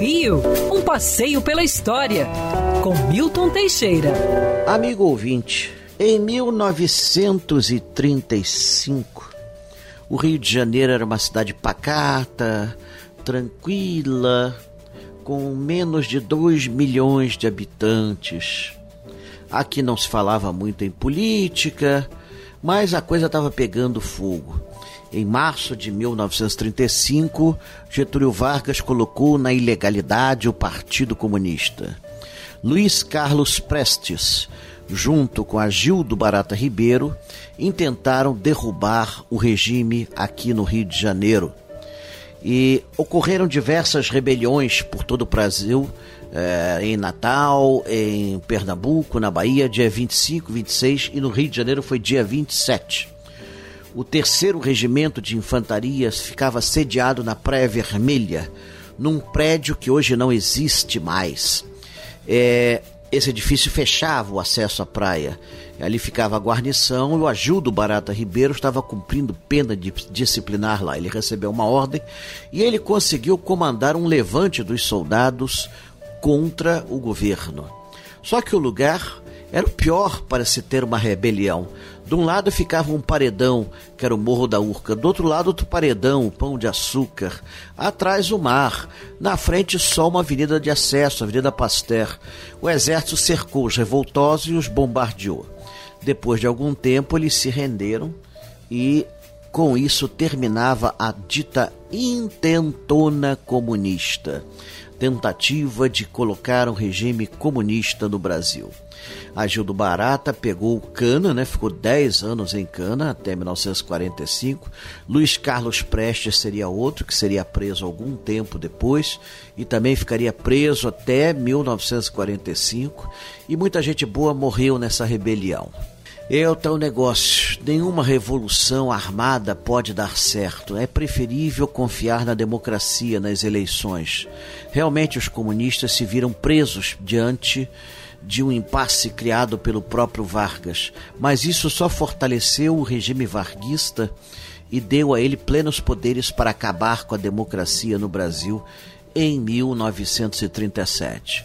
Rio, um passeio pela história, com Milton Teixeira. Amigo ouvinte, em 1935, o Rio de Janeiro era uma cidade pacata, tranquila, com menos de 2 milhões de habitantes. Aqui não se falava muito em política, mas a coisa estava pegando fogo. Em março de 1935, Getúlio Vargas colocou na ilegalidade o Partido Comunista. Luiz Carlos Prestes, junto com Agildo Barata Ribeiro, intentaram derrubar o regime aqui no Rio de Janeiro. E ocorreram diversas rebeliões por todo o Brasil, eh, em Natal, em Pernambuco, na Bahia, dia 25, 26 e no Rio de Janeiro foi dia 27 o terceiro regimento de infantaria ficava sediado na Praia Vermelha, num prédio que hoje não existe mais. É, esse edifício fechava o acesso à praia. Ali ficava a guarnição e o Agildo Barata Ribeiro estava cumprindo pena disciplinar lá. Ele recebeu uma ordem e ele conseguiu comandar um levante dos soldados contra o governo. Só que o lugar era o pior para se ter uma rebelião. De um lado ficava um paredão, que era o Morro da Urca, do outro lado outro paredão, pão de açúcar, atrás o mar, na frente só uma avenida de acesso, a Avenida Pasteur. O exército cercou os revoltosos e os bombardeou. Depois de algum tempo eles se renderam e com isso terminava a dita intentona comunista, tentativa de colocar um regime comunista no Brasil. Agildo Barata pegou cana, né? Ficou 10 anos em cana até 1945. Luiz Carlos Prestes seria outro que seria preso algum tempo depois e também ficaria preso até 1945. E muita gente boa morreu nessa rebelião. É o tal negócio. Nenhuma revolução armada pode dar certo. É preferível confiar na democracia nas eleições. Realmente os comunistas se viram presos diante de um impasse criado pelo próprio Vargas, mas isso só fortaleceu o regime varguista e deu a ele plenos poderes para acabar com a democracia no Brasil em 1937.